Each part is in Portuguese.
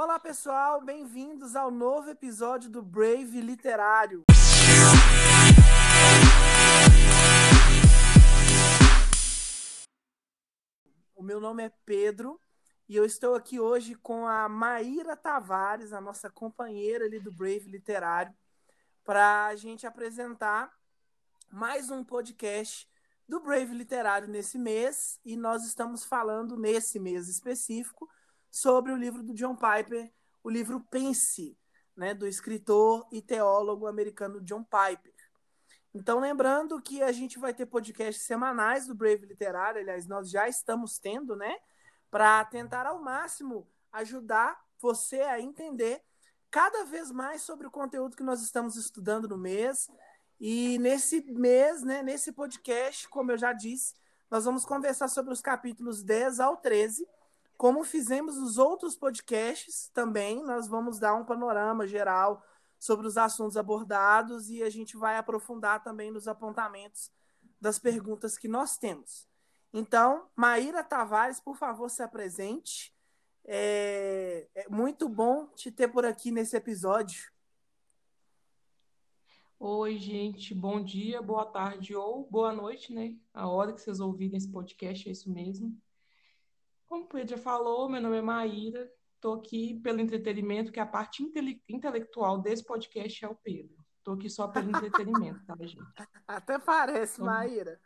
Olá, pessoal, bem-vindos ao novo episódio do Brave Literário. O meu nome é Pedro e eu estou aqui hoje com a Maíra Tavares, a nossa companheira ali do Brave Literário, para a gente apresentar mais um podcast do Brave Literário nesse mês. E nós estamos falando nesse mês específico sobre o livro do John Piper, o livro Pense, né, do escritor e teólogo americano John Piper. Então, lembrando que a gente vai ter podcasts semanais do Brave Literário, aliás, nós já estamos tendo, né, para tentar ao máximo ajudar você a entender cada vez mais sobre o conteúdo que nós estamos estudando no mês. E nesse mês, né, nesse podcast, como eu já disse, nós vamos conversar sobre os capítulos 10 ao 13 como fizemos nos outros podcasts também, nós vamos dar um panorama geral sobre os assuntos abordados e a gente vai aprofundar também nos apontamentos das perguntas que nós temos. Então, Maíra Tavares, por favor, se apresente. É, é muito bom te ter por aqui nesse episódio. Oi, gente, bom dia, boa tarde ou boa noite, né? A hora que vocês ouvirem esse podcast é isso mesmo. Como o Pedro já falou, meu nome é Maíra, estou aqui pelo entretenimento, que a parte intele intelectual desse podcast é o Pedro. Estou aqui só pelo entretenimento, tá, gente? Até parece, então, Maíra.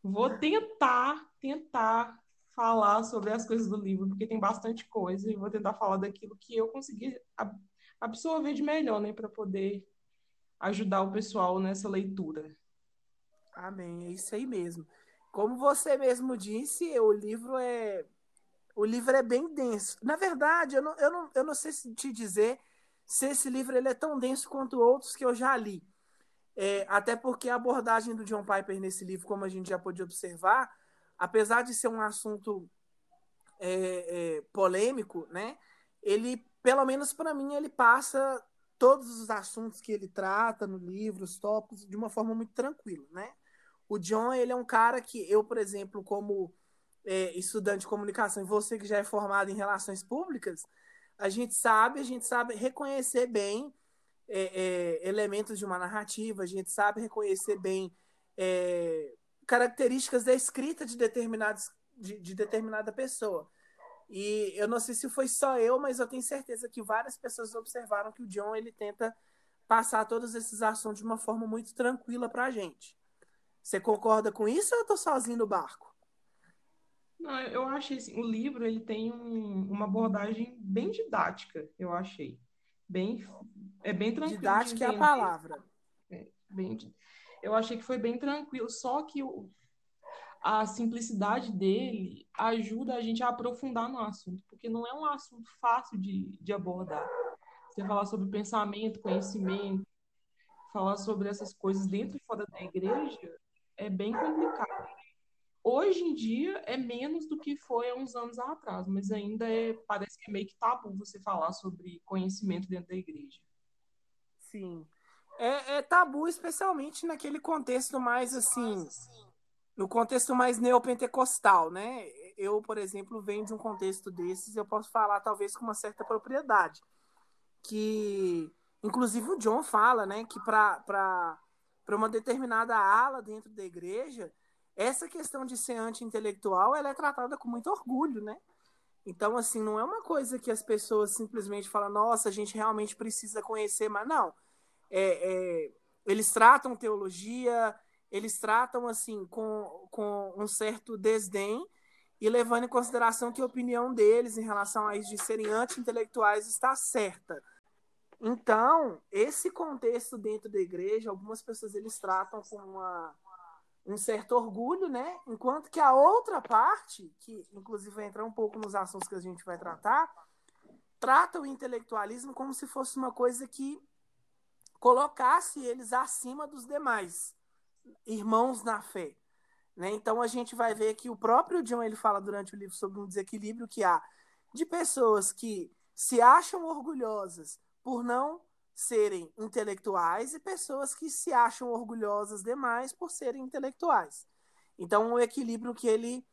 Vou tentar, tentar falar sobre as coisas do livro, porque tem bastante coisa, e vou tentar falar daquilo que eu consegui absorver de melhor, né, para poder ajudar o pessoal nessa leitura. Amém, é isso aí mesmo. Como você mesmo disse, o livro é o livro é bem denso. Na verdade, eu não, eu não, eu não sei se te dizer se esse livro ele é tão denso quanto outros que eu já li. É, até porque a abordagem do John Piper nesse livro, como a gente já pôde observar, apesar de ser um assunto é, é, polêmico, né? Ele, pelo menos para mim, ele passa todos os assuntos que ele trata no livro, os tópicos, de uma forma muito tranquila, né? O John, ele é um cara que eu, por exemplo, como é, estudante de comunicação, e você que já é formado em relações públicas, a gente sabe, a gente sabe reconhecer bem é, é, elementos de uma narrativa, a gente sabe reconhecer bem é, características da escrita de, determinados, de, de determinada pessoa. E eu não sei se foi só eu, mas eu tenho certeza que várias pessoas observaram que o John ele tenta passar todos esses assuntos de uma forma muito tranquila para a gente. Você concorda com isso ou eu tô sozinho no barco? Não, eu achei assim, o livro ele tem um, uma abordagem bem didática, eu achei. Bem, é bem tranquilo. Didática é a palavra. É, bem, eu achei que foi bem tranquilo, só que o, a simplicidade dele ajuda a gente a aprofundar no assunto, porque não é um assunto fácil de, de abordar. Você falar sobre pensamento, conhecimento, falar sobre essas coisas dentro e fora da igreja, é bem complicado. Hoje em dia é menos do que foi há uns anos atrás, mas ainda é, parece que é meio que tabu você falar sobre conhecimento dentro da igreja. Sim. É, é tabu, especialmente naquele contexto mais assim, no contexto mais neopentecostal, né? Eu, por exemplo, venho de um contexto desses, eu posso falar talvez com uma certa propriedade. Que, inclusive, o John fala, né, que para para uma determinada ala dentro da igreja, essa questão de ser anti-intelectual ela é tratada com muito orgulho, né? Então, assim, não é uma coisa que as pessoas simplesmente falam, nossa, a gente realmente precisa conhecer, mas não. É, é, eles tratam teologia, eles tratam, assim, com, com um certo desdém e levando em consideração que a opinião deles em relação a isso de serem anti-intelectuais está certa. Então, esse contexto dentro da igreja, algumas pessoas eles tratam com uma, um certo orgulho, né? Enquanto que a outra parte, que inclusive vai entrar um pouco nos assuntos que a gente vai tratar, trata o intelectualismo como se fosse uma coisa que colocasse eles acima dos demais irmãos na fé. Né? Então a gente vai ver que o próprio John ele fala durante o livro sobre um desequilíbrio que há de pessoas que se acham orgulhosas por não serem intelectuais e pessoas que se acham orgulhosas demais por serem intelectuais. Então, o equilíbrio que ele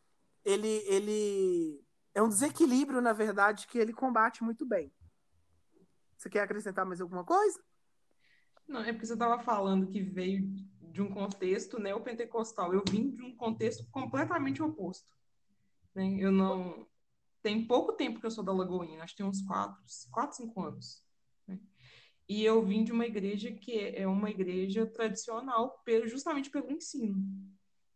ele ele é um desequilíbrio, na verdade, que ele combate muito bem. Você quer acrescentar mais alguma coisa? Não, é porque você estava falando que veio de um contexto neopentecostal. Eu vim de um contexto completamente oposto. Né? Eu não. Tem pouco tempo que eu sou da Lagoinha, acho que tem uns quatro, quatro cinco anos. E eu vim de uma igreja que é uma igreja tradicional, justamente pelo ensino.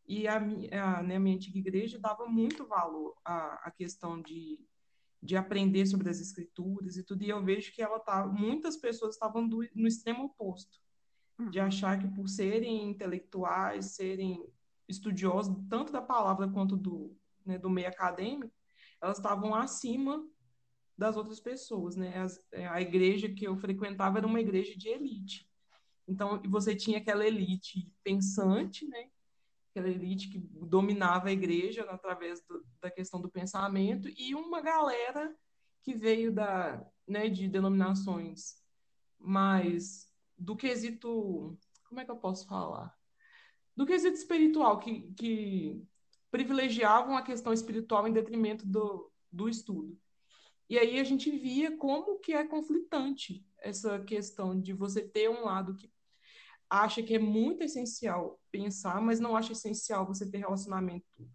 E a, a, né, a minha antiga igreja dava muito valor à, à questão de de aprender sobre as escrituras e tudo, e eu vejo que ela tá, muitas pessoas estavam do, no extremo oposto, de uhum. achar que por serem intelectuais, serem estudiosos tanto da palavra quanto do, né, do meio acadêmico, elas estavam acima das outras pessoas, né? É, a igreja que eu frequentava era uma igreja de elite. Então, você tinha aquela elite pensante, né? aquela elite que dominava a igreja através do, da questão do pensamento, e uma galera que veio da, né, de denominações mais do quesito. Como é que eu posso falar? Do quesito espiritual, que, que privilegiavam a questão espiritual em detrimento do, do estudo. E aí a gente via como que é conflitante essa questão de você ter um lado que acha que é muito essencial pensar, mas não acha essencial você ter relacionamento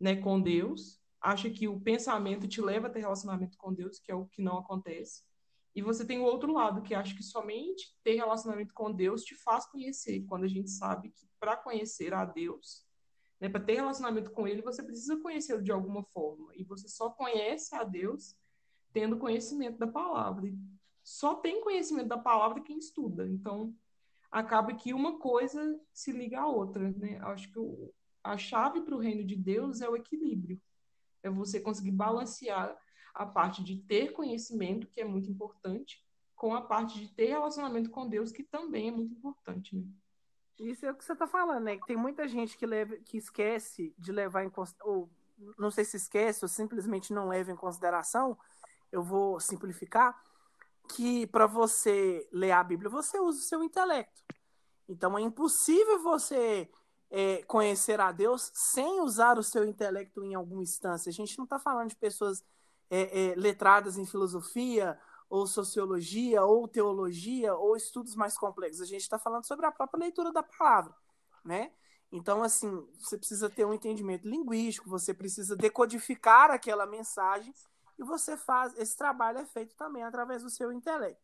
né, com Deus, acha que o pensamento te leva a ter relacionamento com Deus, que é o que não acontece. E você tem o outro lado, que acha que somente ter relacionamento com Deus te faz conhecer, quando a gente sabe que para conhecer a Deus, né, para ter relacionamento com Ele, você precisa conhecê-lo de alguma forma. E você só conhece a Deus tendo conhecimento da palavra. Só tem conhecimento da palavra quem estuda. Então, acaba que uma coisa se liga à outra, né? Acho que o, a chave para o reino de Deus é o equilíbrio. É você conseguir balancear a parte de ter conhecimento, que é muito importante, com a parte de ter relacionamento com Deus, que também é muito importante, né? Isso é o que você está falando, né? Tem muita gente que, leva, que esquece de levar em ou não sei se esquece ou simplesmente não leva em consideração. Eu vou simplificar que para você ler a Bíblia você usa o seu intelecto. Então é impossível você é, conhecer a Deus sem usar o seu intelecto em alguma instância. A gente não está falando de pessoas é, é, letradas em filosofia, ou sociologia, ou teologia, ou estudos mais complexos. A gente está falando sobre a própria leitura da palavra, né? Então, assim, você precisa ter um entendimento linguístico, você precisa decodificar aquela mensagem e você faz esse trabalho é feito também através do seu intelecto.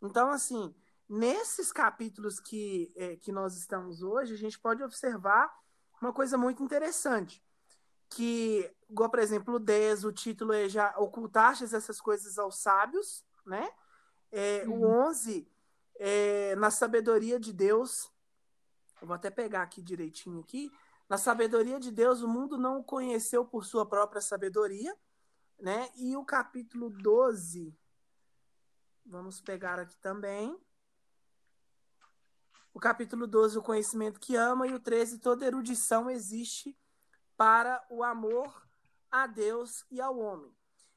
Então, assim, nesses capítulos que, é, que nós estamos hoje, a gente pode observar uma coisa muito interessante, que, igual, por exemplo, o 10, o título é já ocultastes essas coisas aos sábios, né? É, uhum. O 11, é, na sabedoria de Deus, eu vou até pegar aqui direitinho aqui, na sabedoria de Deus, o mundo não o conheceu por sua própria sabedoria, né? E o capítulo 12, vamos pegar aqui também. O capítulo 12, o conhecimento que ama, e o 13, toda erudição existe para o amor a Deus e ao homem.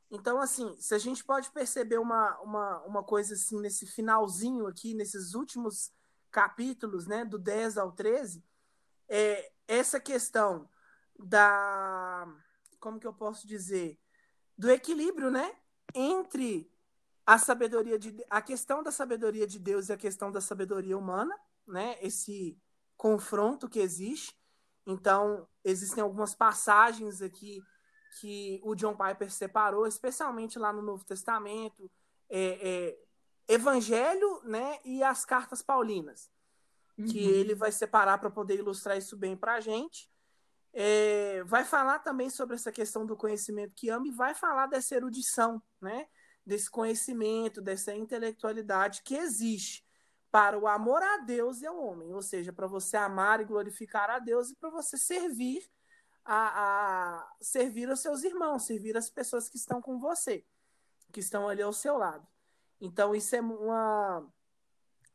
Então, assim, se a gente pode perceber uma, uma, uma coisa assim nesse finalzinho aqui, nesses últimos capítulos, né, do 10 ao 13, é essa questão da. Como que eu posso dizer? Do equilíbrio, né? Entre a sabedoria de a questão da sabedoria de Deus e a questão da sabedoria humana, né? Esse confronto que existe. Então, existem algumas passagens aqui que o John Piper separou, especialmente lá no Novo Testamento, é, é, Evangelho, né, e as cartas paulinas, uhum. que ele vai separar para poder ilustrar isso bem para a gente. É, vai falar também sobre essa questão do conhecimento que ama e vai falar dessa erudição, né? desse conhecimento, dessa intelectualidade que existe para o amor a Deus e ao homem, ou seja, para você amar e glorificar a Deus e para você servir a, a, servir os seus irmãos, servir as pessoas que estão com você, que estão ali ao seu lado. Então isso é uma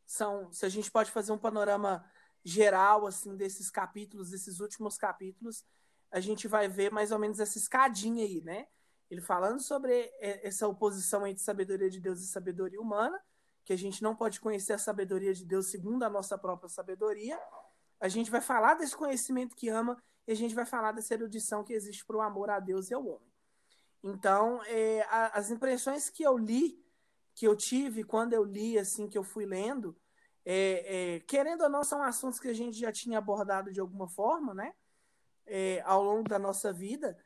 são, se a gente pode fazer um panorama geral assim desses capítulos, desses últimos capítulos, a gente vai ver mais ou menos essa escadinha aí, né? Ele falando sobre essa oposição entre sabedoria de Deus e sabedoria humana, que a gente não pode conhecer a sabedoria de Deus segundo a nossa própria sabedoria. A gente vai falar desse conhecimento que ama e a gente vai falar dessa erudição que existe para o amor a Deus e ao homem. Então, é, a, as impressões que eu li, que eu tive quando eu li, assim, que eu fui lendo, é, é, querendo ou não, são assuntos que a gente já tinha abordado de alguma forma, né? É, ao longo da nossa vida,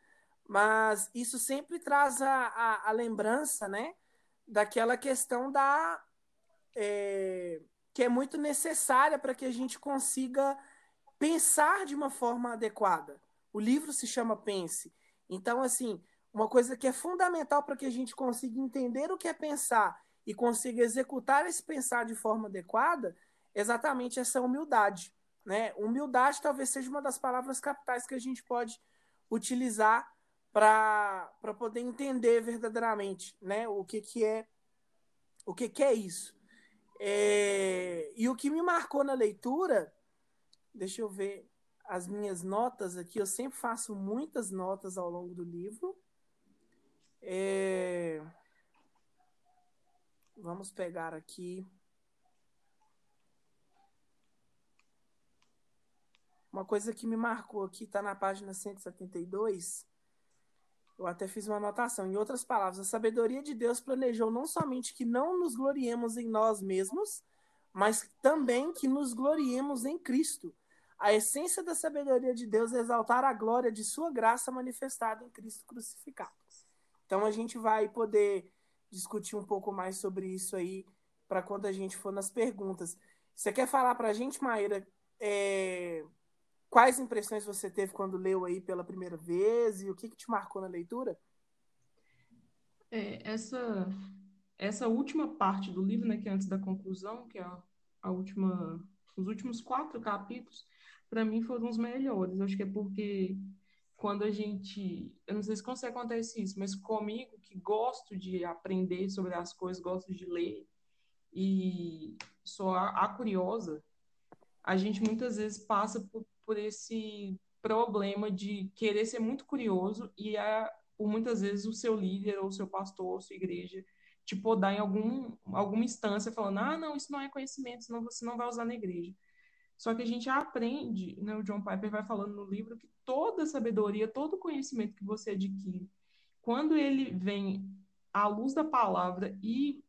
mas isso sempre traz a, a, a lembrança, né? Daquela questão da. É, que é muito necessária para que a gente consiga pensar de uma forma adequada. O livro se chama Pense. Então, assim, uma coisa que é fundamental para que a gente consiga entender o que é pensar e consiga executar esse pensar de forma adequada, exatamente essa humildade. Né? Humildade talvez seja uma das palavras capitais que a gente pode utilizar para poder entender verdadeiramente né? o que, que é o que, que é isso. É... E o que me marcou na leitura, deixa eu ver as minhas notas aqui, eu sempre faço muitas notas ao longo do livro. É... Vamos pegar aqui. Uma coisa que me marcou aqui está na página 172. Eu até fiz uma anotação. Em outras palavras, a sabedoria de Deus planejou não somente que não nos gloriemos em nós mesmos, mas também que nos gloriemos em Cristo. A essência da sabedoria de Deus é exaltar a glória de sua graça manifestada em Cristo crucificado. Então a gente vai poder discutir um pouco mais sobre isso aí para quando a gente for nas perguntas. Você quer falar para a gente, Maíra, é, quais impressões você teve quando leu aí pela primeira vez e o que, que te marcou na leitura? É, essa, essa última parte do livro, né, que é antes da conclusão, que é a, a última, os últimos quatro capítulos, para mim foram os melhores. Acho que é porque quando a gente, eu não sei se com você acontece isso, mas comigo que gosto de aprender sobre as coisas, gosto de ler e sou a, a curiosa, a gente muitas vezes passa por, por, esse problema de querer ser muito curioso e a, por muitas vezes o seu líder ou o seu pastor ou sua igreja te podar em algum, alguma instância falando, ah, não, isso não é conhecimento, senão você não vai usar na igreja. Só que a gente aprende, né, o John Piper vai falando no livro que toda sabedoria, todo conhecimento que você adquire, quando ele vem à luz da palavra e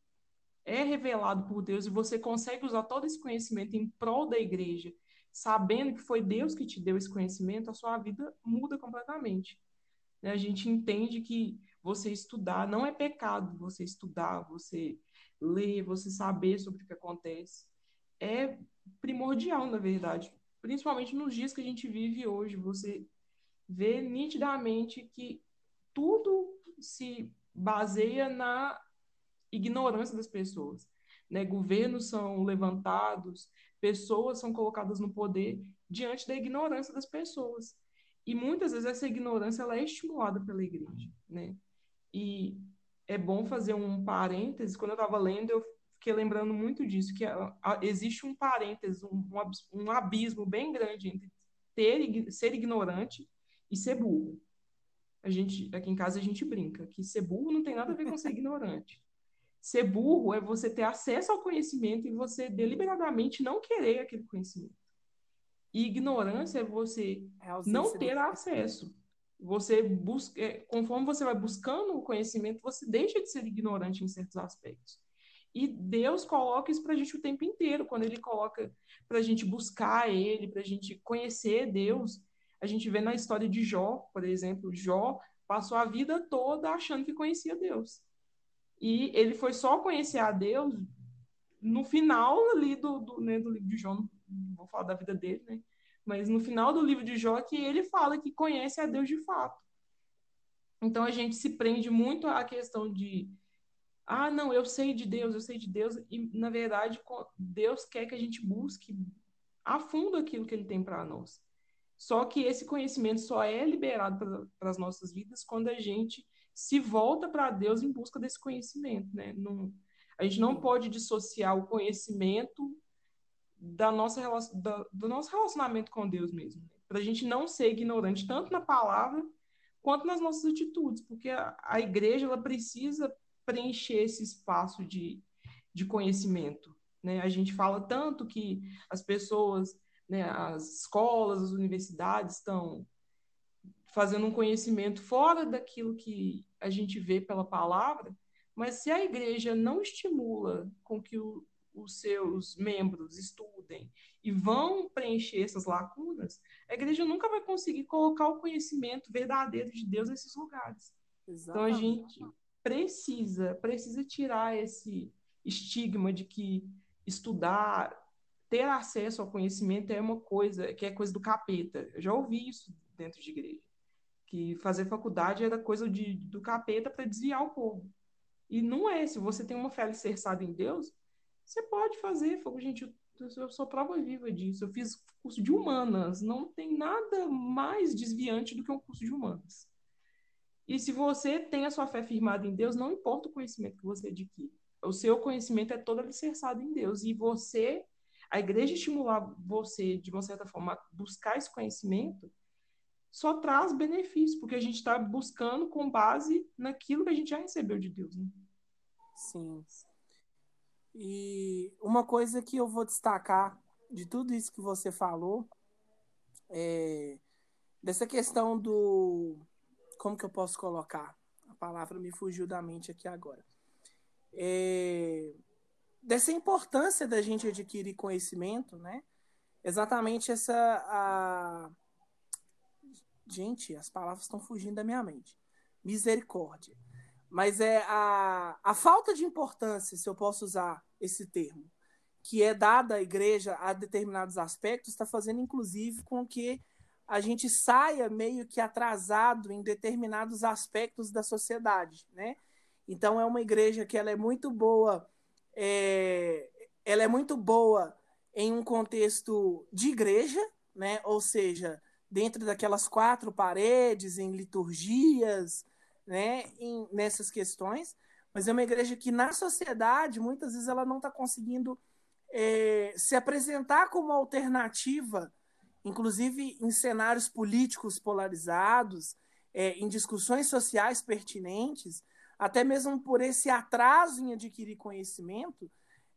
é revelado por Deus e você consegue usar todo esse conhecimento em prol da igreja, sabendo que foi Deus que te deu esse conhecimento, a sua vida muda completamente. Né? A gente entende que você estudar não é pecado, você estudar, você ler, você saber sobre o que acontece. É primordial, na verdade. Principalmente nos dias que a gente vive hoje, você vê nitidamente que tudo se baseia na ignorância das pessoas. Né? Governos são levantados, pessoas são colocadas no poder diante da ignorância das pessoas. E muitas vezes essa ignorância ela é estimulada pela igreja. Né? E é bom fazer um parêntese. Quando eu estava lendo, eu fiquei lembrando muito disso, que existe um parênteses, um, um abismo bem grande entre ter, ser ignorante e ser burro. A gente, aqui em casa a gente brinca que ser burro não tem nada a ver com ser ignorante. Ser burro é você ter acesso ao conhecimento e você deliberadamente não querer aquele conhecimento. E ignorância é você é não ter acesso. Você busca, é, conforme você vai buscando o conhecimento, você deixa de ser ignorante em certos aspectos. E Deus coloca isso para a gente o tempo inteiro, quando Ele coloca para a gente buscar Ele, para a gente conhecer Deus. A gente vê na história de Jó, por exemplo, Jó passou a vida toda achando que conhecia Deus. E ele foi só conhecer a Deus no final ali do, do, né, do livro de Jó, não vou falar da vida dele, né? Mas no final do livro de Jó que ele fala que conhece a Deus de fato. Então a gente se prende muito à questão de ah, não, eu sei de Deus, eu sei de Deus, e na verdade Deus quer que a gente busque a fundo aquilo que ele tem para nós. Só que esse conhecimento só é liberado para as nossas vidas quando a gente se volta para Deus em busca desse conhecimento, né? Não, a gente não pode dissociar o conhecimento da nossa, da, do nosso relacionamento com Deus mesmo. Né? Para a gente não ser ignorante tanto na palavra quanto nas nossas atitudes, porque a, a igreja ela precisa preencher esse espaço de, de conhecimento. Né? A gente fala tanto que as pessoas, né, as escolas, as universidades estão fazendo um conhecimento fora daquilo que a gente vê pela palavra, mas se a igreja não estimula com que o, os seus membros estudem e vão preencher essas lacunas, a igreja nunca vai conseguir colocar o conhecimento verdadeiro de Deus nesses lugares. Exatamente. Então a gente precisa, precisa tirar esse estigma de que estudar, ter acesso ao conhecimento é uma coisa que é coisa do capeta. Eu já ouvi isso dentro de igreja, que fazer faculdade era coisa de, do capeta para desviar o povo. E não é. Se você tem uma fé alicerçada em Deus, você pode fazer. Gente, eu, eu sou prova viva disso. Eu fiz curso de humanas. Não tem nada mais desviante do que um curso de humanas. E se você tem a sua fé firmada em Deus, não importa o conhecimento que você adquire. O seu conhecimento é todo alicerçado em Deus. E você, a igreja estimular você, de uma certa forma, a buscar esse conhecimento, só traz benefícios, porque a gente está buscando com base naquilo que a gente já recebeu de Deus. Né? Sim. E uma coisa que eu vou destacar de tudo isso que você falou é dessa questão do. Como que eu posso colocar? A palavra me fugiu da mente aqui agora. É, dessa importância da gente adquirir conhecimento, né? Exatamente essa. A, Gente, as palavras estão fugindo da minha mente. Misericórdia. Mas é a, a falta de importância, se eu posso usar esse termo, que é dada à igreja a determinados aspectos, está fazendo, inclusive, com que a gente saia meio que atrasado em determinados aspectos da sociedade, né? Então é uma igreja que ela é muito boa, é, ela é muito boa em um contexto de igreja, né? Ou seja, dentro daquelas quatro paredes, em liturgias, né, em, nessas questões, mas é uma igreja que na sociedade muitas vezes ela não está conseguindo é, se apresentar como alternativa, inclusive em cenários políticos polarizados, é, em discussões sociais pertinentes, até mesmo por esse atraso em adquirir conhecimento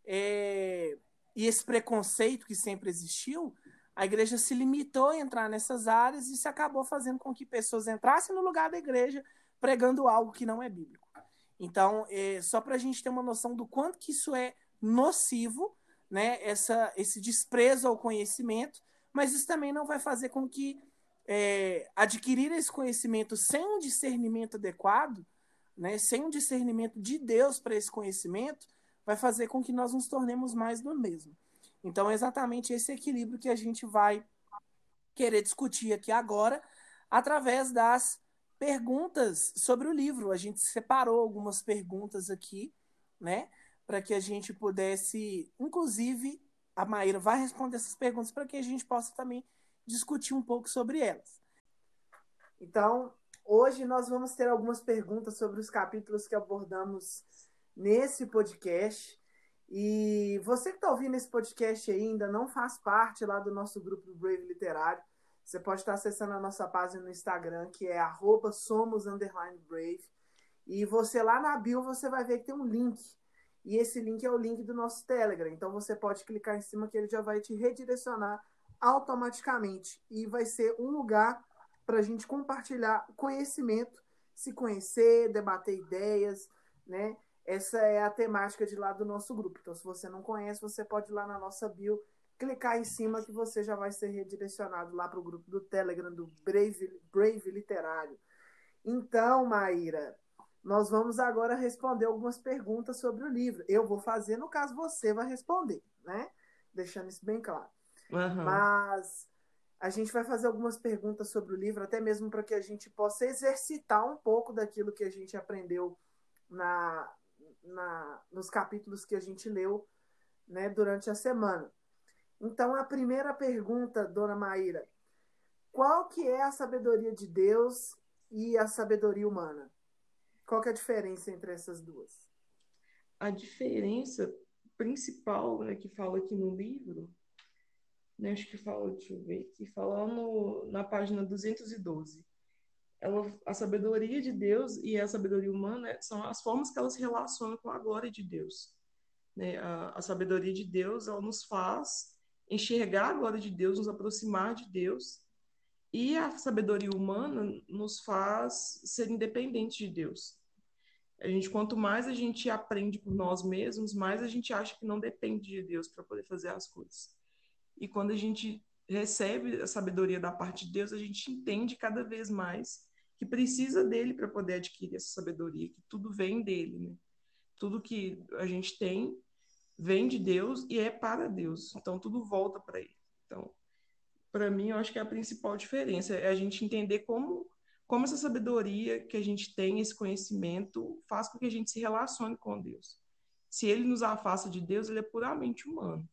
é, e esse preconceito que sempre existiu, a igreja se limitou a entrar nessas áreas e isso acabou fazendo com que pessoas entrassem no lugar da igreja pregando algo que não é bíblico. Então, é, só para a gente ter uma noção do quanto que isso é nocivo, né, essa, esse desprezo ao conhecimento, mas isso também não vai fazer com que é, adquirir esse conhecimento sem um discernimento adequado, né, sem um discernimento de Deus para esse conhecimento, vai fazer com que nós nos tornemos mais do mesmo. Então, é exatamente esse equilíbrio que a gente vai querer discutir aqui agora, através das perguntas sobre o livro. A gente separou algumas perguntas aqui, né, para que a gente pudesse, inclusive, a Maíra vai responder essas perguntas para que a gente possa também discutir um pouco sobre elas. Então, hoje nós vamos ter algumas perguntas sobre os capítulos que abordamos nesse podcast. E você que está ouvindo esse podcast ainda não faz parte lá do nosso grupo do Brave Literário, você pode estar acessando a nossa página no Instagram, que é @somos_brave. E você lá na bio você vai ver que tem um link. E esse link é o link do nosso Telegram. Então você pode clicar em cima que ele já vai te redirecionar automaticamente. E vai ser um lugar para a gente compartilhar conhecimento, se conhecer, debater ideias, né? Essa é a temática de lá do nosso grupo. Então, se você não conhece, você pode ir lá na nossa bio, clicar em cima que você já vai ser redirecionado lá para o grupo do Telegram do Brave, Brave Literário. Então, Maíra, nós vamos agora responder algumas perguntas sobre o livro. Eu vou fazer, no caso você vai responder, né? Deixando isso bem claro. Uhum. Mas a gente vai fazer algumas perguntas sobre o livro, até mesmo para que a gente possa exercitar um pouco daquilo que a gente aprendeu na, na, nos capítulos que a gente leu né, durante a semana. Então, a primeira pergunta, dona Maíra, qual que é a sabedoria de Deus e a sabedoria humana? Qual é a diferença entre essas duas? A diferença principal né, que fala aqui no livro, né, acho que fala, deixa eu ver, que fala no, na página 212, ela, a sabedoria de Deus e a sabedoria humana são as formas que elas relacionam com a glória de Deus. Né? A, a, sabedoria de Deus ela nos faz enxergar a glória de Deus, nos aproximar de Deus E a sabedoria humana nos faz ser independentes de Deus. A gente, quanto mais a gente aprende por nós mesmos, mais a gente acha que não depende de Deus para poder fazer as coisas. E quando a gente recebe a sabedoria da parte de Deus, a gente entende cada vez mais que precisa dele para poder adquirir essa sabedoria, que tudo vem dele, né? Tudo que a gente tem vem de Deus e é para Deus. Então tudo volta para ele. Então, para mim, eu acho que é a principal diferença é a gente entender como como essa sabedoria que a gente tem, esse conhecimento, faz com que a gente se relacione com Deus. Se ele nos afasta de Deus, ele é puramente humano.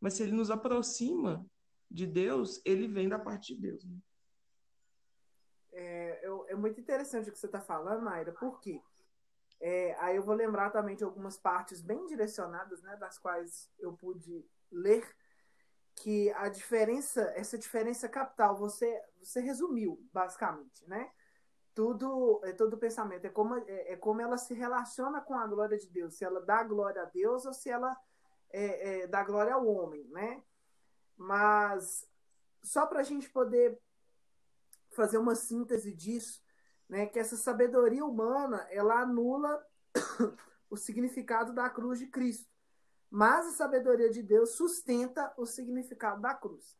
Mas se ele nos aproxima de Deus, ele vem da parte de Deus. Né? É, é, muito interessante o que você está falando, Mayra, porque é, aí eu vou lembrar também de algumas partes bem direcionadas, né, das quais eu pude ler, que a diferença, essa diferença capital, você, você resumiu, basicamente, né? Tudo é todo pensamento é como é, é, como ela se relaciona com a glória de Deus se ela dá glória a Deus ou se ela é, é, dá glória ao homem né? Mas só para a gente poder fazer uma síntese disso né que essa sabedoria humana ela anula o significado da cruz de Cristo. Mas a sabedoria de Deus sustenta o significado da cruz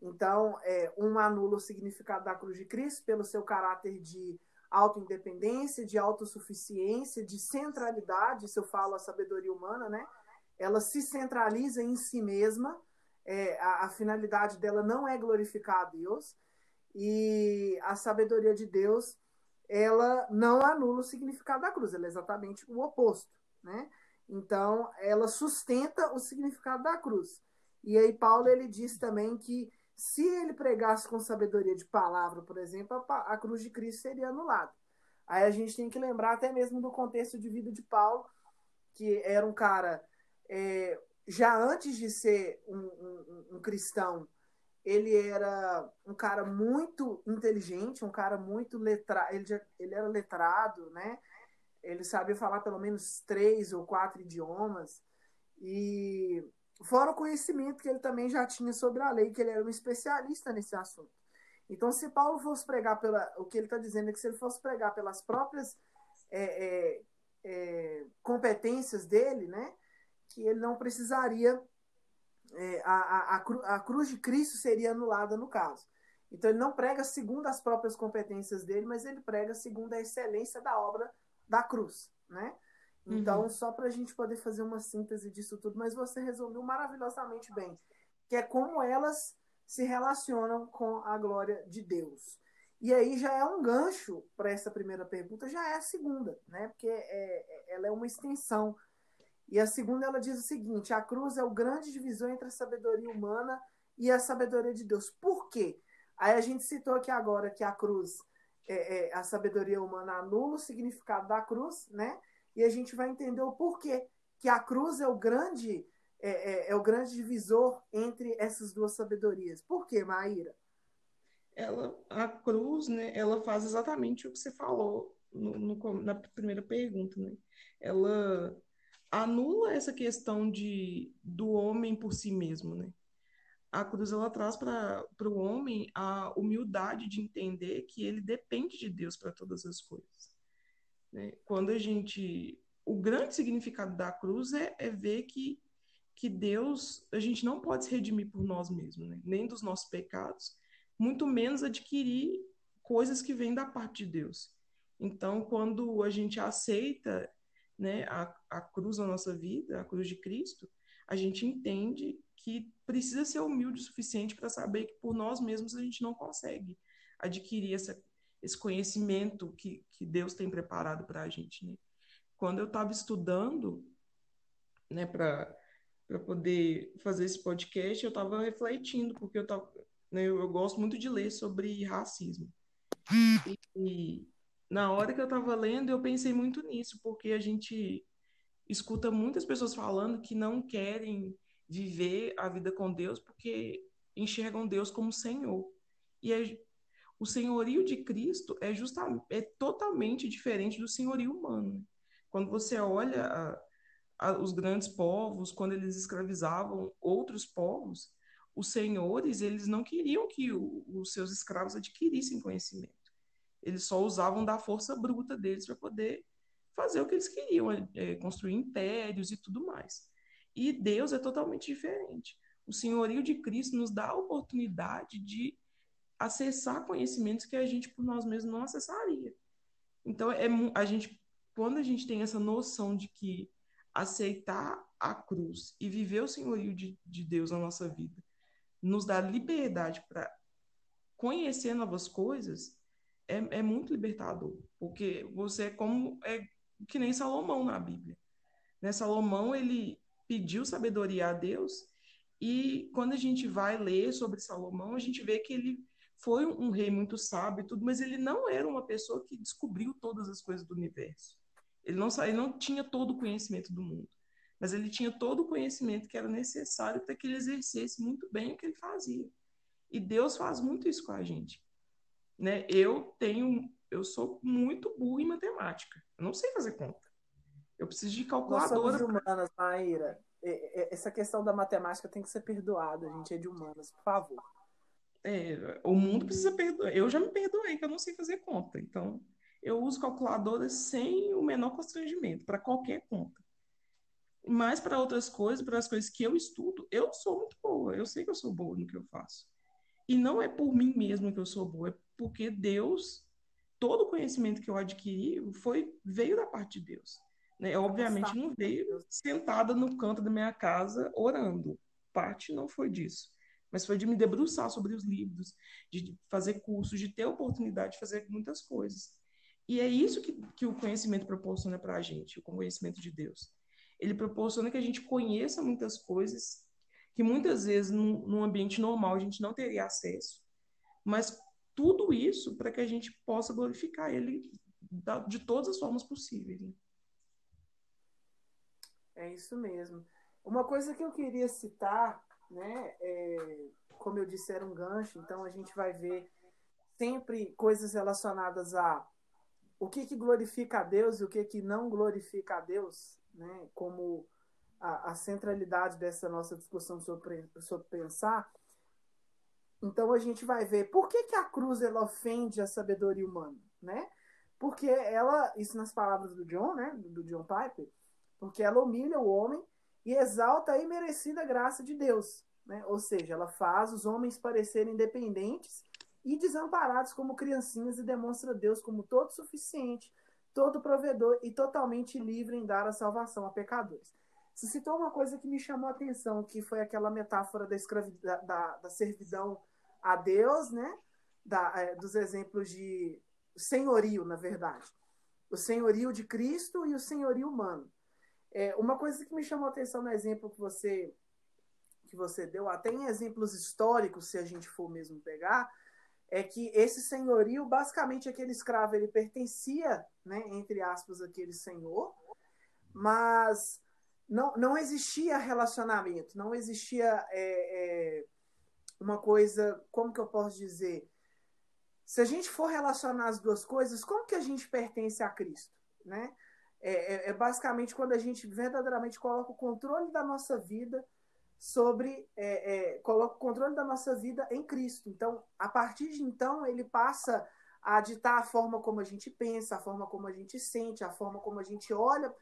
então, é, um anula o significado da cruz de Cristo pelo seu caráter de autoindependência, de autossuficiência, de centralidade, se eu falo a sabedoria humana, né? Ela se centraliza em si mesma, é, a, a finalidade dela não é glorificar a Deus, e a sabedoria de Deus, ela não anula o significado da cruz, ela é exatamente o oposto, né? Então, ela sustenta o significado da cruz. E aí Paulo ele diz também que se ele pregasse com sabedoria de palavra, por exemplo, a, a cruz de Cristo seria anulada. Aí a gente tem que lembrar até mesmo do contexto de vida de Paulo, que era um cara, é, já antes de ser um, um, um, cristão, ele era um cara muito inteligente, um cara muito letrado, ele, ele era letrado, né? Ele sabia falar pelo menos três ou quatro idiomas. E Fora o conhecimento que ele também já tinha sobre a lei, que ele era um especialista nesse assunto. Então, se Paulo fosse pregar pela. O que ele está dizendo é que se ele fosse pregar pelas próprias é, é, é, competências dele, né, que ele não precisaria. É, a, a, a cruz de Cristo seria anulada no caso. Então, ele não prega segundo as próprias competências dele, mas ele prega segundo a excelência da obra da cruz. Né? Então, uhum. só para a gente poder fazer uma síntese disso tudo, mas você resolveu maravilhosamente bem, que é como elas se relacionam com a glória de Deus. E aí já é um gancho para essa primeira pergunta, já é a segunda, né? Porque é, é, ela é uma extensão. E a segunda ela diz o seguinte: a cruz é o grande divisor entre a sabedoria humana e a sabedoria de Deus. Por quê? Aí a gente citou aqui agora que a cruz, é, é a sabedoria humana anula o significado da cruz, né? E a gente vai entender o porquê que a cruz é o grande é, é, é o grande divisor entre essas duas sabedorias. Por quê, Maíra? Ela, a cruz, né, ela faz exatamente o que você falou no, no, na primeira pergunta, né? Ela anula essa questão de do homem por si mesmo, né? A cruz ela traz para o homem a humildade de entender que ele depende de Deus para todas as coisas. Né? Quando a gente. O grande significado da cruz é, é ver que, que Deus, a gente não pode se redimir por nós mesmos, né? nem dos nossos pecados, muito menos adquirir coisas que vêm da parte de Deus. Então, quando a gente aceita né, a, a cruz na nossa vida, a cruz de Cristo, a gente entende que precisa ser humilde o suficiente para saber que por nós mesmos a gente não consegue adquirir essa, esse conhecimento que, que Deus tem preparado para a gente. Né? Quando eu estava estudando, né, para poder fazer esse podcast, eu estava refletindo, porque eu, tava, né, eu, eu, gosto muito de ler sobre racismo. E, e na hora que eu estava lendo, eu pensei muito nisso, porque a gente escuta muitas pessoas falando que não querem viver a vida com Deus porque enxergam Deus como Senhor. E o senhorio de Cristo é justamente é totalmente diferente do senhorio humano. Quando você olha a, a, os grandes povos, quando eles escravizavam outros povos, os senhores, eles não queriam que o, os seus escravos adquirissem conhecimento. Eles só usavam da força bruta deles para poder fazer o que eles queriam, é, construir impérios e tudo mais. E Deus é totalmente diferente. O senhorio de Cristo nos dá a oportunidade de acessar conhecimentos que a gente por nós mesmos não acessaria. Então, é, a gente, quando a gente tem essa noção de que aceitar a cruz e viver o senhorio de, de Deus na nossa vida nos dá liberdade para conhecer novas coisas, é, é muito libertador. Porque você é como é que nem Salomão na Bíblia. Né? Salomão, ele pediu sabedoria a Deus e quando a gente vai ler sobre Salomão, a gente vê que ele foi um rei muito sábio e tudo, mas ele não era uma pessoa que descobriu todas as coisas do universo. Ele não, ele não tinha todo o conhecimento do mundo, mas ele tinha todo o conhecimento que era necessário para que ele exercesse muito bem o que ele fazia. E Deus faz muito isso com a gente. Né? Eu tenho, eu sou muito burro em matemática. Eu não sei fazer conta. Eu preciso de calculadora. Nós somos humanas, Maíra. Essa questão da matemática tem que ser perdoada. A gente é de humanas, por favor. É, o mundo precisa perdoar. Eu já me perdoei, que eu não sei fazer conta. Então, eu uso calculadora sem o menor constrangimento, para qualquer conta. Mas para outras coisas, para as coisas que eu estudo, eu sou muito boa. Eu sei que eu sou boa no que eu faço. E não é por mim mesmo que eu sou boa, é porque Deus, todo o conhecimento que eu adquiri foi veio da parte de Deus. Né? Obviamente não veio sentada no canto da minha casa orando. Parte não foi disso mas foi de me debruçar sobre os livros, de fazer cursos, de ter a oportunidade de fazer muitas coisas. E é isso que, que o conhecimento proporciona para a gente, o conhecimento de Deus. Ele proporciona que a gente conheça muitas coisas que muitas vezes num, num ambiente normal a gente não teria acesso, mas tudo isso para que a gente possa glorificar Ele de todas as formas possíveis. Né? É isso mesmo. Uma coisa que eu queria citar né? É, como eu disse, era um gancho, então a gente vai ver sempre coisas relacionadas a o que, que glorifica a Deus e o que, que não glorifica a Deus, né? Como a, a centralidade dessa nossa discussão sobre, sobre pensar. Então a gente vai ver por que, que a cruz ela ofende a sabedoria humana, né? Porque ela, isso nas palavras do John, né? Do John Piper, porque ela humilha o homem e exalta a imerecida graça de Deus. Né? Ou seja, ela faz os homens parecerem independentes e desamparados como criancinhas e demonstra Deus como todo suficiente, todo provedor e totalmente livre em dar a salvação a pecadores. Se citou uma coisa que me chamou a atenção, que foi aquela metáfora da, escravidão, da, da servidão a Deus, né? Da, é, dos exemplos de senhorio, na verdade. O senhorio de Cristo e o senhorio humano. É, uma coisa que me chamou a atenção no exemplo que você que você deu, até em exemplos históricos, se a gente for mesmo pegar, é que esse senhorio, basicamente aquele escravo, ele pertencia, né, entre aspas, aquele senhor, mas não, não existia relacionamento, não existia é, é, uma coisa, como que eu posso dizer? Se a gente for relacionar as duas coisas, como que a gente pertence a Cristo, né? É, é, é, basicamente quando a gente verdadeiramente coloca o controle da nossa vida sobre é, é, coloca o controle da nossa vida em Cristo. Então, a partir de então, ele passa a ditar a forma como a gente pensa, a forma como a gente sente, a forma como a gente olha,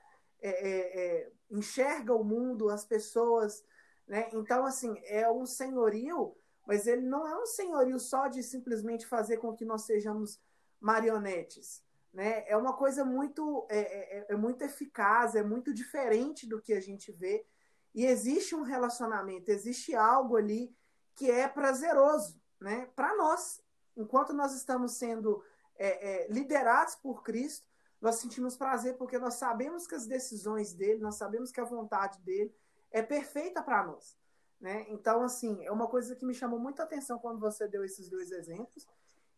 é, enxerga o mundo, as pessoas. Né? Então, assim, é um senhorio, mas ele não é um senhorio só de simplesmente fazer com que nós sejamos marionetes né? É uma coisa muito, é, é, é, é, muito eficaz, é muito diferente do que a gente vê. E existe um relacionamento, existe algo ali que é prazeroso né? para nós. Enquanto nós estamos sendo é, é, liderados por Cristo, nós sentimos prazer porque nós sabemos que as decisões dele, nós sabemos que a vontade dele é perfeita para nós. Né? Então, assim, é uma coisa que me chamou muita atenção quando você deu esses dois exemplos.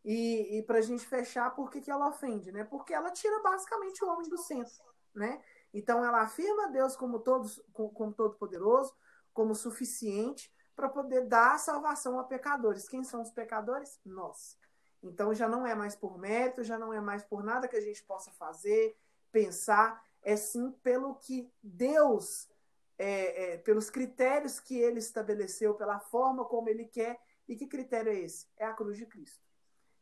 E, e para a gente fechar, por que, que ela ofende? Né? Porque ela tira basicamente o homem do centro. Né? Então ela afirma Deus como, todos, como todo poderoso, como suficiente para poder dar salvação a pecadores. Quem são os pecadores? Nós. Então já não é mais por mérito, já não é mais por nada que a gente possa fazer, pensar, é sim pelo que Deus é, é, pelos critérios que ele estabeleceu, pela forma como ele quer. E que critério é esse? É a cruz de Cristo.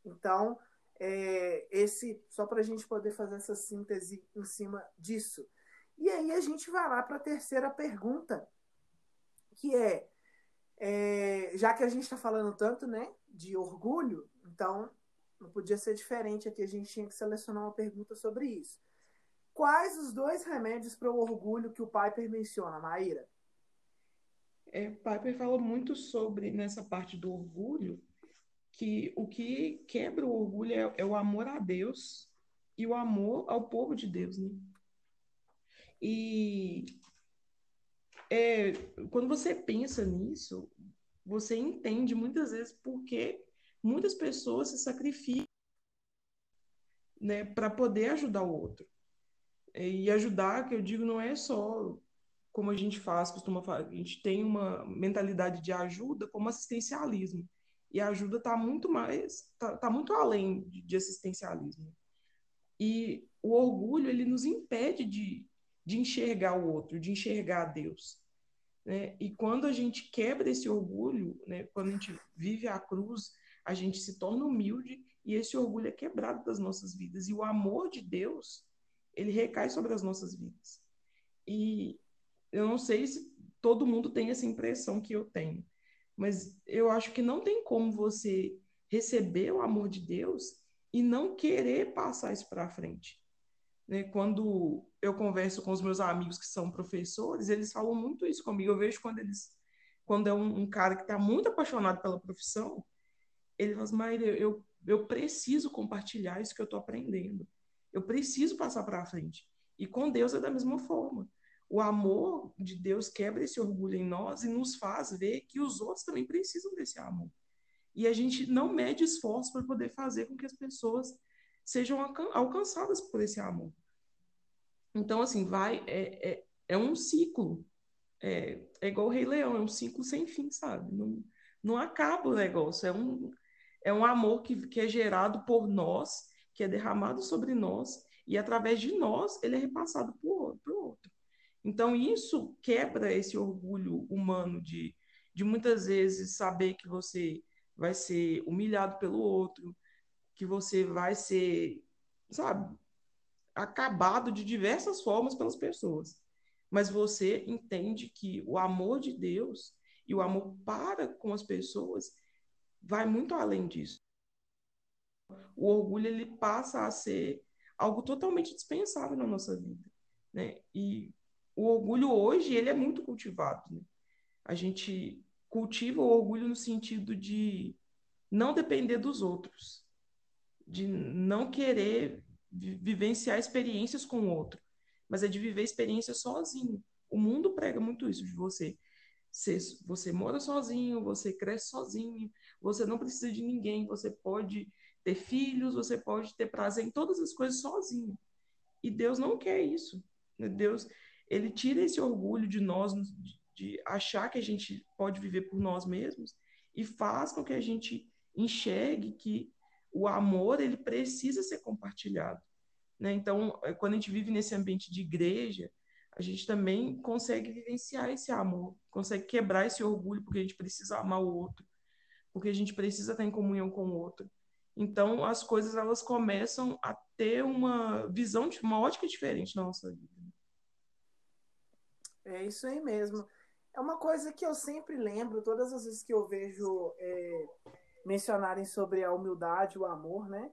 Então, é, esse só para a gente poder fazer essa síntese em cima disso. E aí a gente vai lá para a terceira pergunta, que é, é já que a gente está falando tanto né, de orgulho, então não podia ser diferente aqui, a gente tinha que selecionar uma pergunta sobre isso. Quais os dois remédios para o orgulho que o Piper menciona, Maíra? É, Piper fala muito sobre, nessa parte do orgulho, que o que quebra o orgulho é, é o amor a Deus e o amor ao povo de Deus, né? E é, quando você pensa nisso, você entende muitas vezes porque muitas pessoas se sacrificam né, para poder ajudar o outro. E ajudar, que eu digo, não é só como a gente faz, costuma fazer, a gente tem uma mentalidade de ajuda como assistencialismo. E a ajuda está muito mais, está tá muito além de, de, assistencialismo. E o orgulho, ele nos impede de, de enxergar o outro, de enxergar Deus. Né? E quando a gente quebra esse orgulho, né? quando a gente vive a cruz, a gente se torna humilde e esse orgulho é quebrado das nossas vidas. E o amor de Deus, ele recai sobre as nossas vidas. E eu não sei se todo mundo tem essa impressão que eu tenho, mas eu acho que não tem como você receber o amor de Deus e não querer passar isso para frente. Né? Quando eu converso com os meus amigos que são professores, eles falam muito isso comigo. Eu vejo quando eles, quando é um, um cara que está muito apaixonado pela profissão, ele fala assim, Maíra, eu, eu preciso compartilhar isso que eu estou aprendendo. Eu preciso passar para frente. E com Deus é da mesma forma. O amor de Deus quebra esse orgulho em nós e nos faz ver que os outros também precisam desse amor. E a gente não mede esforço para poder fazer com que as pessoas sejam alcançadas por esse amor. Então, assim, vai, é, é, é um ciclo. É, é igual o Rei Leão, é um ciclo sem fim, sabe? Não, não acaba o negócio. É um, é um amor que, que é gerado por nós que é derramado sobre nós e através de nós ele é repassado para o outro. Então isso quebra esse orgulho humano de, de muitas vezes saber que você vai ser humilhado pelo outro, que você vai ser, sabe, acabado de diversas formas pelas pessoas. Mas você entende que o amor de Deus e o amor para com as pessoas vai muito além disso o orgulho ele passa a ser algo totalmente dispensável na nossa vida, né? E o orgulho hoje ele é muito cultivado, né? A gente cultiva o orgulho no sentido de não depender dos outros, de não querer vivenciar experiências com o outro, mas é de viver experiências sozinho. O mundo prega muito isso de você. Você, você mora sozinho, você cresce sozinho, você não precisa de ninguém, você pode ter filhos, você pode ter prazer em todas as coisas sozinho. E Deus não quer isso. Né? Deus, ele tira esse orgulho de nós, de achar que a gente pode viver por nós mesmos, e faz com que a gente enxergue que o amor ele precisa ser compartilhado. Né? Então, é, quando a gente vive nesse ambiente de igreja, a gente também consegue vivenciar esse amor, consegue quebrar esse orgulho, porque a gente precisa amar o outro, porque a gente precisa estar em comunhão com o outro. Então, as coisas elas começam a ter uma visão, uma ótica diferente na nossa vida. É isso aí mesmo. É uma coisa que eu sempre lembro, todas as vezes que eu vejo é, mencionarem sobre a humildade, o amor, né?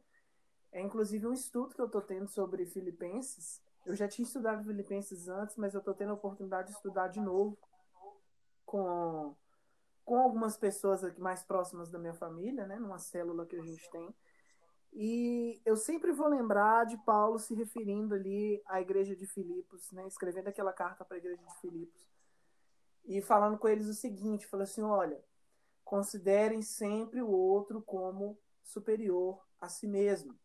É inclusive um estudo que eu estou tendo sobre Filipenses. Eu já tinha estudado Filipenses antes, mas eu estou tendo a oportunidade de estudar de novo com com algumas pessoas mais próximas da minha família, né, numa célula que a gente tem. E eu sempre vou lembrar de Paulo se referindo ali à igreja de Filipos, né, escrevendo aquela carta para a igreja de Filipos, e falando com eles o seguinte: falou assim, olha, considerem sempre o outro como superior a si mesmo.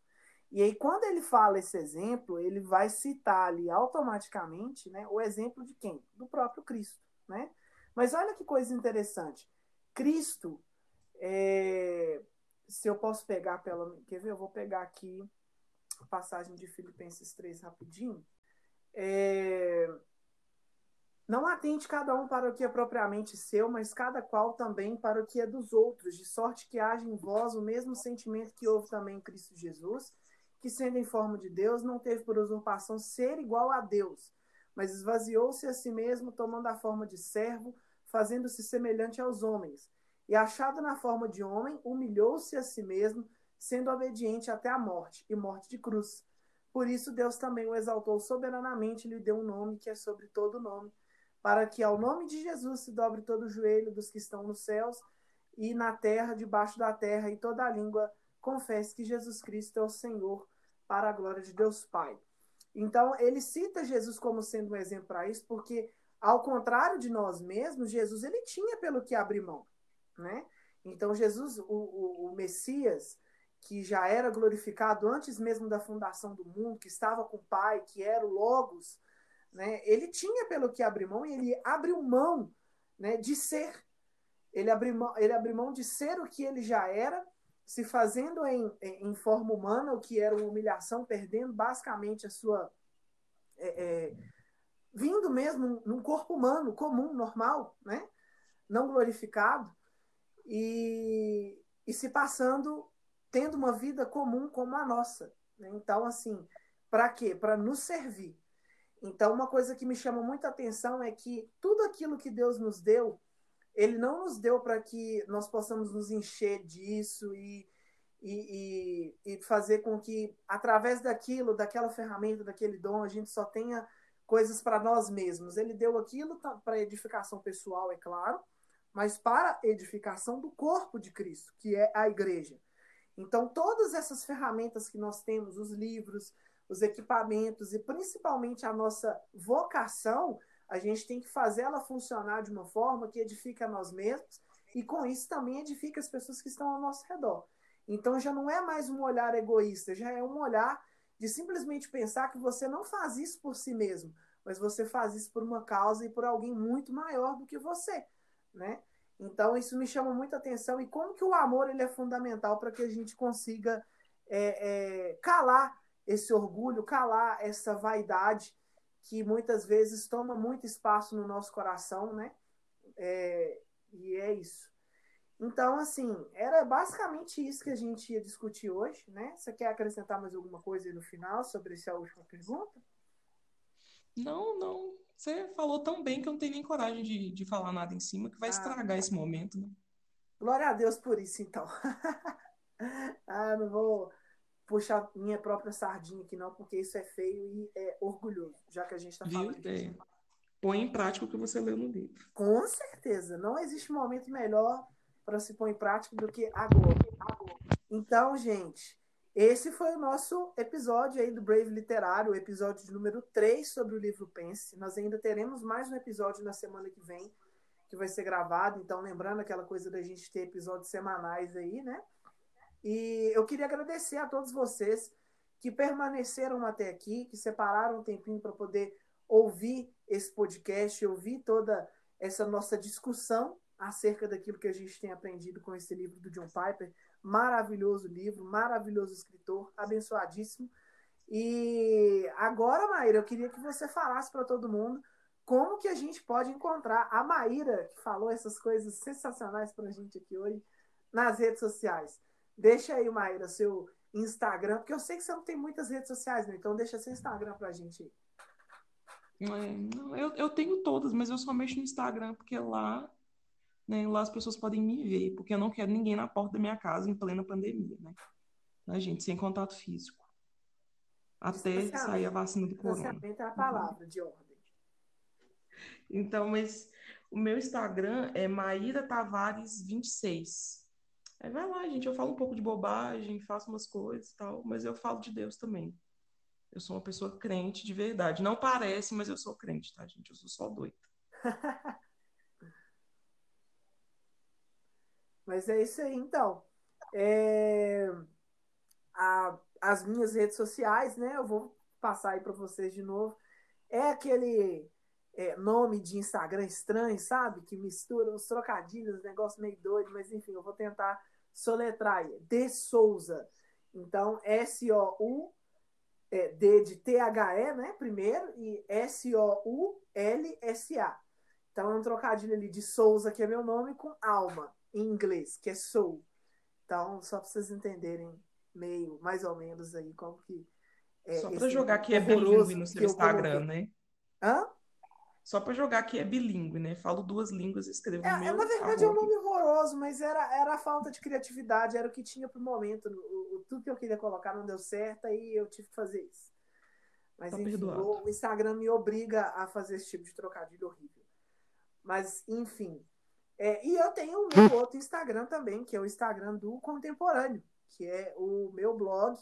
E aí, quando ele fala esse exemplo, ele vai citar ali automaticamente né, o exemplo de quem? Do próprio Cristo. Né? Mas olha que coisa interessante. Cristo, é, se eu posso pegar pela. Quer ver? Eu vou pegar aqui a passagem de Filipenses 3 rapidinho. É, não atente cada um para o que é propriamente seu, mas cada qual também para o que é dos outros, de sorte que haja em vós o mesmo sentimento que houve também em Cristo Jesus, que sendo em forma de Deus, não teve por usurpação ser igual a Deus, mas esvaziou-se a si mesmo, tomando a forma de servo, fazendo-se semelhante aos homens. E achado na forma de homem, humilhou-se a si mesmo, sendo obediente até a morte, e morte de cruz. Por isso Deus também o exaltou soberanamente e lhe deu um nome que é sobre todo nome, para que ao nome de Jesus se dobre todo o joelho dos que estão nos céus e na terra, debaixo da terra, e toda a língua confesse que Jesus Cristo é o Senhor, para a glória de Deus Pai. Então, ele cita Jesus como sendo um exemplo para isso, porque, ao contrário de nós mesmos, Jesus ele tinha pelo que abrir mão. Né? Então, Jesus, o, o, o Messias, que já era glorificado antes mesmo da fundação do mundo, que estava com o Pai, que era o Logos, né? ele tinha pelo que abrir mão e ele abriu mão né, de ser. Ele abriu, mão, ele abriu mão de ser o que ele já era, se fazendo em, em forma humana, o que era uma humilhação, perdendo basicamente a sua. É, é, vindo mesmo num corpo humano, comum, normal, né? não glorificado, e, e se passando tendo uma vida comum como a nossa. Né? Então, assim, para quê? Para nos servir. Então, uma coisa que me chama muita atenção é que tudo aquilo que Deus nos deu, Ele não nos deu para que nós possamos nos encher disso e, e, e, e fazer com que, através daquilo, daquela ferramenta, daquele dom, a gente só tenha coisas para nós mesmos. Ele deu aquilo para edificação pessoal, é claro, mas para edificação do corpo de Cristo, que é a igreja. Então, todas essas ferramentas que nós temos, os livros, os equipamentos e principalmente a nossa vocação, a gente tem que fazer ela funcionar de uma forma que edifica nós mesmos e com isso também edifica as pessoas que estão ao nosso redor. Então já não é mais um olhar egoísta, já é um olhar de simplesmente pensar que você não faz isso por si mesmo, mas você faz isso por uma causa e por alguém muito maior do que você, né? Então, isso me chama muita atenção e como que o amor ele é fundamental para que a gente consiga é, é, calar esse orgulho, calar essa vaidade que muitas vezes toma muito espaço no nosso coração, né? É, e é isso. Então, assim, era basicamente isso que a gente ia discutir hoje, né? Você quer acrescentar mais alguma coisa no final sobre essa última pergunta? Não, não. Você falou tão bem que eu não tenho nem coragem de, de falar nada em cima, que vai ah, estragar esse momento, né? Glória a Deus por isso, então. ah, não vou puxar minha própria sardinha aqui, não, porque isso é feio e é orgulhoso, já que a gente está falando. É. Põe em prática o que você leu no livro. Com certeza. Não existe momento melhor para se pôr em prática do que agora. Então, gente, esse foi o nosso episódio aí do Brave Literário, o episódio número 3 sobre o livro Pense. Nós ainda teremos mais um episódio na semana que vem, que vai ser gravado. Então, lembrando aquela coisa da gente ter episódios semanais aí, né? E eu queria agradecer a todos vocês que permaneceram até aqui, que separaram um tempinho para poder ouvir esse podcast, ouvir toda essa nossa discussão acerca daquilo que a gente tem aprendido com esse livro do John Piper maravilhoso livro, maravilhoso escritor, abençoadíssimo. E agora, Maíra, eu queria que você falasse para todo mundo como que a gente pode encontrar a Maíra, que falou essas coisas sensacionais para a gente aqui hoje, nas redes sociais. Deixa aí, Maíra, seu Instagram, porque eu sei que você não tem muitas redes sociais, né? Então deixa seu Instagram para a gente aí. É, eu, eu tenho todas, mas eu só mexo no Instagram, porque lá né? Lá as pessoas podem me ver, porque eu não quero ninguém na porta da minha casa em plena pandemia, né? A gente sem contato físico. Até sair a vacina do corona. é a palavra de ordem. Então, mas o meu Instagram é Maíra Tavares 26. Aí vai lá, gente, eu falo um pouco de bobagem, faço umas coisas e tal, mas eu falo de Deus também. Eu sou uma pessoa crente de verdade. Não parece, mas eu sou crente, tá, gente? Eu sou só doida. Mas é isso aí, então. É... A, as minhas redes sociais, né? Eu vou passar aí para vocês de novo. É aquele é, nome de Instagram estranho, sabe? Que mistura os trocadilhos, negócio meio doido, mas enfim, eu vou tentar soletrar aí. De Souza. Então, S-O-U, é, D de T-H-E, né? Primeiro, e S-O-U-L-S-A. Então é um trocadilho ali de Souza, que é meu nome, com alma, em inglês, que é soul. Então, só para vocês entenderem meio, mais ou menos aí, como que. É só para jogar que é bilíngue no seu Instagram, né? Hã? Só para jogar que é bilíngue, né? Falo duas línguas, escrevo é, meu. Na verdade é um nome horroroso, mas era, era a falta de criatividade, era o que tinha pro momento. O, o, tudo que eu queria colocar não deu certo, aí eu tive que fazer isso. Mas tá enfim, o, o Instagram me obriga a fazer esse tipo de trocadilho horrível. Mas, enfim. É, e eu tenho um meu outro Instagram também, que é o Instagram do Contemporâneo, que é o meu blog,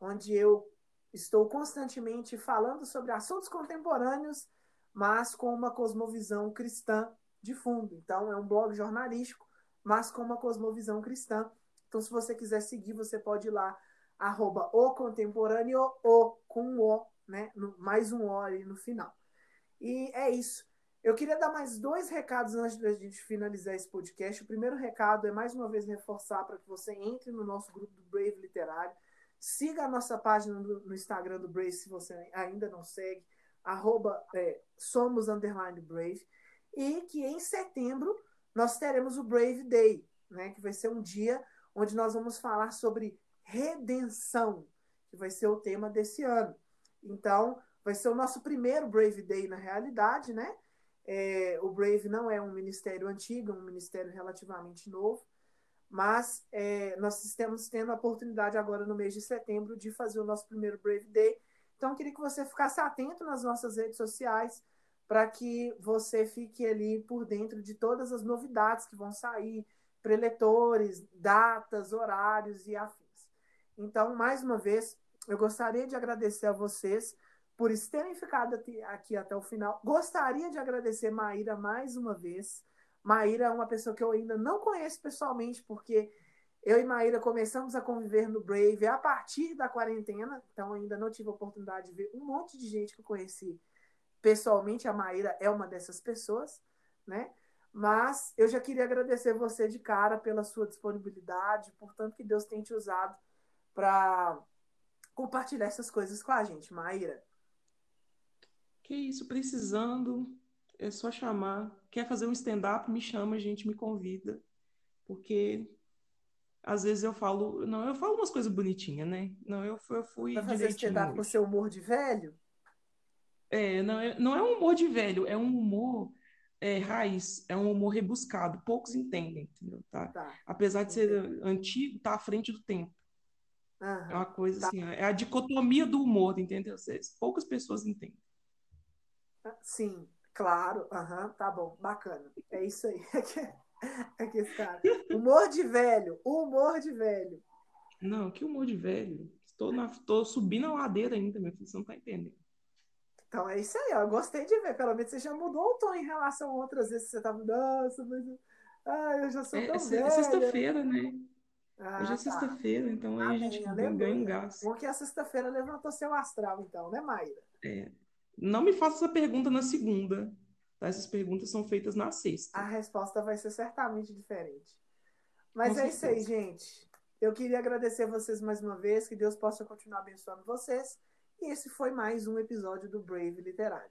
onde eu estou constantemente falando sobre assuntos contemporâneos, mas com uma cosmovisão cristã de fundo. Então, é um blog jornalístico, mas com uma cosmovisão cristã. Então, se você quiser seguir, você pode ir lá, arroba o contemporâneo, o com o, né? Mais um O ali no final. E é isso. Eu queria dar mais dois recados antes da gente finalizar esse podcast. O primeiro recado é mais uma vez reforçar para que você entre no nosso grupo do Brave Literário. Siga a nossa página no, no Instagram do Brave se você ainda não segue, arroba é, somos underline Brave. E que em setembro nós teremos o Brave Day, né, que vai ser um dia onde nós vamos falar sobre redenção, que vai ser o tema desse ano. Então, vai ser o nosso primeiro Brave Day na realidade, né? É, o Brave não é um ministério antigo, é um ministério relativamente novo, mas é, nós estamos tendo a oportunidade agora no mês de setembro de fazer o nosso primeiro Brave Day. Então, queria que você ficasse atento nas nossas redes sociais para que você fique ali por dentro de todas as novidades que vão sair, preletores, datas, horários e afins. Então, mais uma vez, eu gostaria de agradecer a vocês por terem ficado aqui até o final. Gostaria de agradecer Maíra mais uma vez. Maíra é uma pessoa que eu ainda não conheço pessoalmente, porque eu e Maíra começamos a conviver no Brave a partir da quarentena, então ainda não tive a oportunidade de ver um monte de gente que eu conheci pessoalmente. A Maíra é uma dessas pessoas, né? Mas eu já queria agradecer você de cara pela sua disponibilidade, por tanto que Deus tem te usado para compartilhar essas coisas com a gente, Maíra. Que isso, precisando, é só chamar. Quer fazer um stand-up, me chama, a gente me convida. Porque às vezes eu falo, não, eu falo umas coisas bonitinhas, né? Não, eu, eu fui Vai fazer stand-up com seu humor de velho? É, não é, não é um humor de velho, é um humor é, raiz, é um humor rebuscado. Poucos entendem, entendeu? Tá? tá. Apesar de ser antigo, tá à frente do tempo. É uma coisa tá. assim, é a dicotomia do humor, entendeu? Poucas pessoas entendem. Sim, claro. Aham, tá bom, bacana. É isso aí. É que esse cara. Humor de velho, humor de velho. Não, que humor de velho. Estou, na, estou subindo a ladeira ainda, meu filho, você não tá entendendo. Então é isso aí, ó. Eu gostei de ver. Pelo menos você já mudou o tom em relação a outras vezes que você tava, nossa, mas. Ai, eu já sou é, tão é, É sexta-feira, né? Ah, Hoje é tá. sexta-feira, então aí a gente ganha um gás. Porque a sexta-feira levantou seu astral, então, né, Maíra? É. Não me faça essa pergunta na segunda. Tá? Essas perguntas são feitas na sexta. A resposta vai ser certamente diferente. Mas Com é certeza. isso aí, gente. Eu queria agradecer a vocês mais uma vez, que Deus possa continuar abençoando vocês. E esse foi mais um episódio do Brave Literário.